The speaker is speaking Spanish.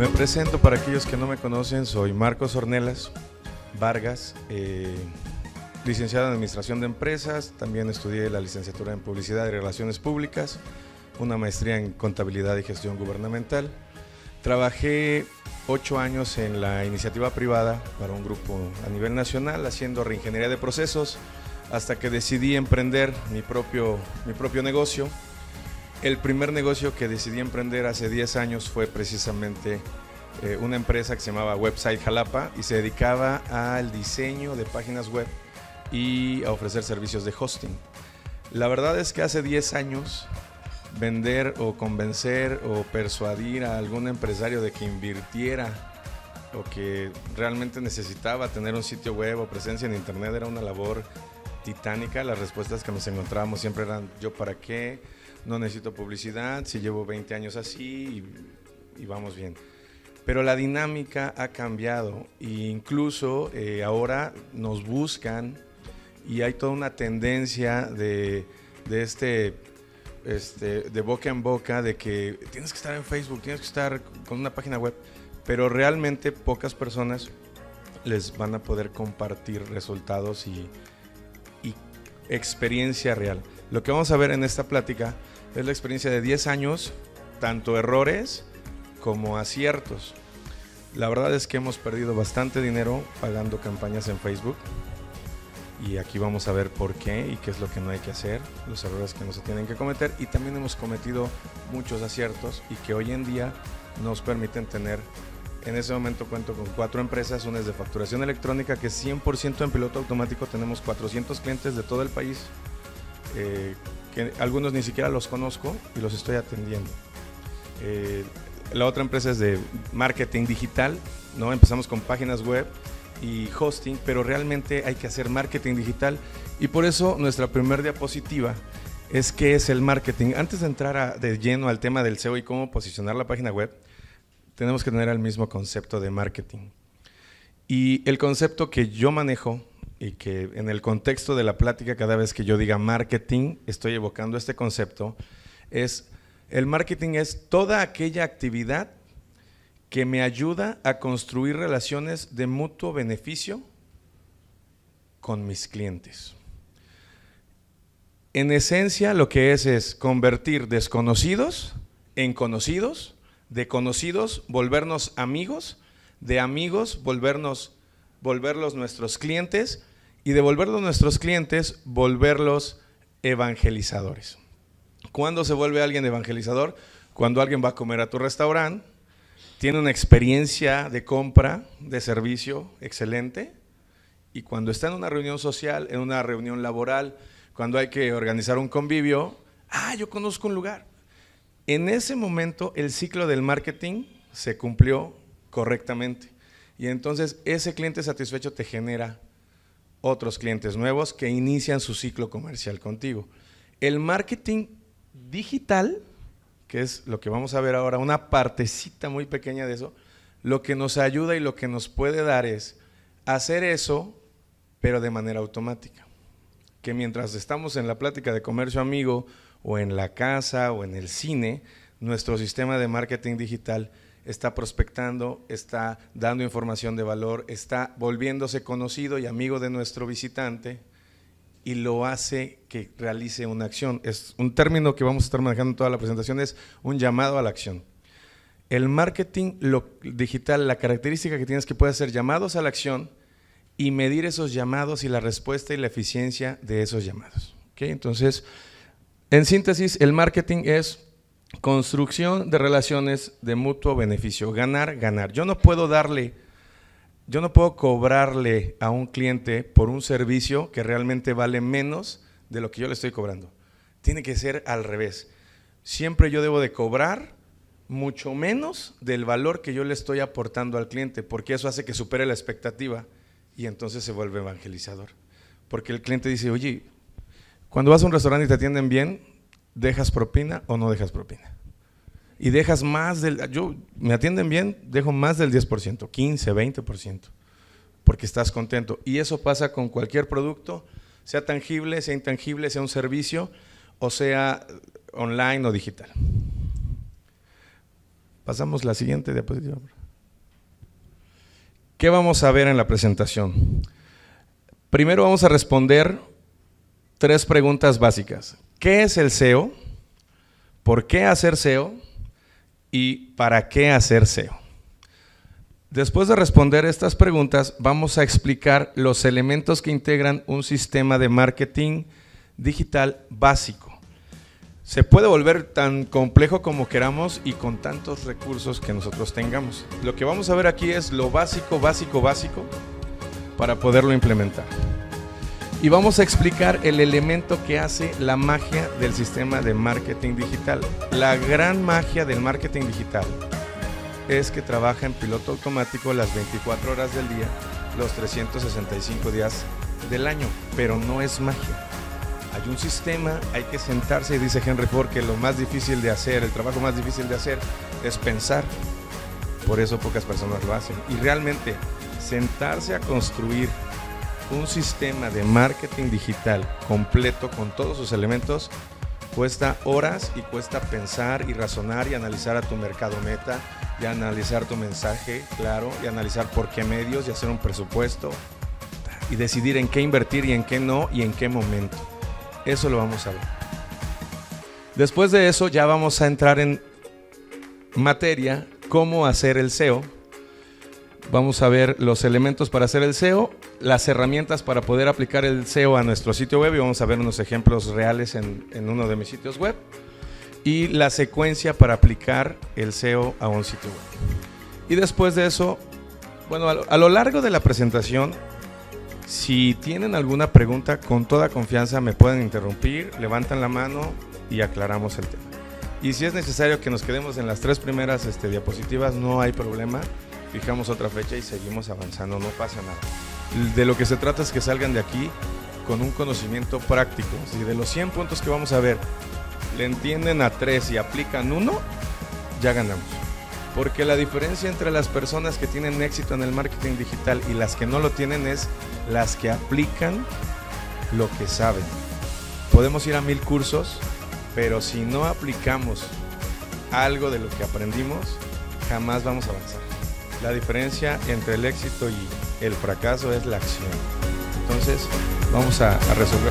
Me presento para aquellos que no me conocen, soy Marcos Ornelas Vargas, eh, licenciado en Administración de Empresas, también estudié la licenciatura en Publicidad y Relaciones Públicas, una maestría en Contabilidad y Gestión Gubernamental. Trabajé ocho años en la iniciativa privada para un grupo a nivel nacional haciendo reingeniería de procesos hasta que decidí emprender mi propio, mi propio negocio el primer negocio que decidí emprender hace 10 años fue precisamente eh, una empresa que se llamaba Website Jalapa y se dedicaba al diseño de páginas web y a ofrecer servicios de hosting. La verdad es que hace 10 años vender o convencer o persuadir a algún empresario de que invirtiera o que realmente necesitaba tener un sitio web o presencia en internet era una labor titánica. Las respuestas que nos encontrábamos siempre eran yo para qué, no necesito publicidad, si llevo 20 años así y, vamos bien. Pero la dinámica ha cambiado e incluso eh, ahora nos buscan y hay toda una tendencia de, este, este, de boca en boca de que tienes que estar en Facebook, tienes que estar con una página web, pero realmente pocas personas les van a poder compartir resultados y experiencia real. Lo que vamos a ver en esta plática es la experiencia de 10 años, tanto errores como aciertos. La verdad es que hemos perdido bastante dinero pagando campañas en Facebook. Y aquí vamos a ver por qué y qué es lo que no hay que hacer, los errores que no se tienen que cometer. Y también hemos cometido muchos aciertos y que hoy en día nos permiten tener, en ese momento cuento con cuatro empresas, una es de facturación electrónica que es 100% en piloto automático, tenemos 400 clientes de todo el país. Eh, que algunos ni siquiera los conozco y los estoy atendiendo. Eh, la otra empresa es de marketing digital, ¿no? Empezamos con páginas web y hosting, pero realmente hay que hacer marketing digital y por eso nuestra primera diapositiva es qué es el marketing. Antes de entrar de lleno al tema del SEO y cómo posicionar la página web, tenemos que tener el mismo concepto de marketing. Y el concepto que yo manejo y que en el contexto de la plática, cada vez que yo diga marketing, estoy evocando este concepto, es el marketing es toda aquella actividad que me ayuda a construir relaciones de mutuo beneficio con mis clientes. En esencia lo que es es convertir desconocidos en conocidos, de conocidos volvernos amigos, de amigos volvernos volverlos nuestros clientes y devolverlo a nuestros clientes, volverlos evangelizadores. ¿Cuándo se vuelve alguien evangelizador? Cuando alguien va a comer a tu restaurante, tiene una experiencia de compra, de servicio excelente, y cuando está en una reunión social, en una reunión laboral, cuando hay que organizar un convivio, ah, yo conozco un lugar. En ese momento el ciclo del marketing se cumplió correctamente. Y entonces ese cliente satisfecho te genera otros clientes nuevos que inician su ciclo comercial contigo. El marketing digital, que es lo que vamos a ver ahora, una partecita muy pequeña de eso, lo que nos ayuda y lo que nos puede dar es hacer eso, pero de manera automática. Que mientras estamos en la plática de comercio amigo o en la casa o en el cine, nuestro sistema de marketing digital está prospectando, está dando información de valor, está volviéndose conocido y amigo de nuestro visitante y lo hace que realice una acción. Es un término que vamos a estar manejando en toda la presentación, es un llamado a la acción. El marketing digital, la característica que tienes que puede hacer llamados a la acción y medir esos llamados y la respuesta y la eficiencia de esos llamados. Entonces, en síntesis, el marketing es Construcción de relaciones de mutuo beneficio, ganar, ganar. Yo no puedo darle, yo no puedo cobrarle a un cliente por un servicio que realmente vale menos de lo que yo le estoy cobrando. Tiene que ser al revés. Siempre yo debo de cobrar mucho menos del valor que yo le estoy aportando al cliente, porque eso hace que supere la expectativa y entonces se vuelve evangelizador. Porque el cliente dice, oye, cuando vas a un restaurante y te atienden bien, ¿dejas propina o no dejas propina? Y dejas más del, yo, me atienden bien, dejo más del 10%, 15, 20%, porque estás contento. Y eso pasa con cualquier producto, sea tangible, sea intangible, sea un servicio, o sea online o digital. Pasamos la siguiente diapositiva. ¿Qué vamos a ver en la presentación? Primero vamos a responder tres preguntas básicas. ¿Qué es el SEO? ¿Por qué hacer SEO? ¿Y para qué hacer SEO? Después de responder estas preguntas, vamos a explicar los elementos que integran un sistema de marketing digital básico. Se puede volver tan complejo como queramos y con tantos recursos que nosotros tengamos. Lo que vamos a ver aquí es lo básico, básico, básico para poderlo implementar y vamos a explicar el elemento que hace la magia del sistema de marketing digital. La gran magia del marketing digital es que trabaja en piloto automático las 24 horas del día, los 365 días del año, pero no es magia. Hay un sistema, hay que sentarse y dice Henry Ford que lo más difícil de hacer, el trabajo más difícil de hacer es pensar. Por eso pocas personas lo hacen. Y realmente sentarse a construir un sistema de marketing digital completo con todos sus elementos cuesta horas y cuesta pensar y razonar y analizar a tu mercado meta y analizar tu mensaje, claro, y analizar por qué medios y hacer un presupuesto y decidir en qué invertir y en qué no y en qué momento. Eso lo vamos a ver. Después de eso ya vamos a entrar en materia, cómo hacer el SEO. Vamos a ver los elementos para hacer el SEO las herramientas para poder aplicar el SEO a nuestro sitio web y vamos a ver unos ejemplos reales en, uno de mis sitios web y la secuencia para aplicar el SEO a un sitio web. Y después de eso, bueno, a lo, largo de la presentación, si tienen alguna pregunta, con toda confianza me pueden interrumpir, levantan la mano y aclaramos el tema. Y si es necesario que nos quedemos en las tres primeras este, diapositivas, no hay problema. Fijamos otra fecha y seguimos avanzando, no pasa nada de lo que se trata es que salgan de aquí con un conocimiento práctico. Si de los 100 puntos que vamos a ver le entienden a 3 y aplican uno, ya ganamos. Porque la diferencia entre las personas que tienen éxito en el marketing digital y las que no lo tienen es las que aplican lo que saben. Podemos ir a mil cursos, pero si no aplicamos algo de lo que aprendimos, jamás vamos a avanzar. La diferencia entre el éxito y el fracaso es la acción. Entonces, vamos a, resolver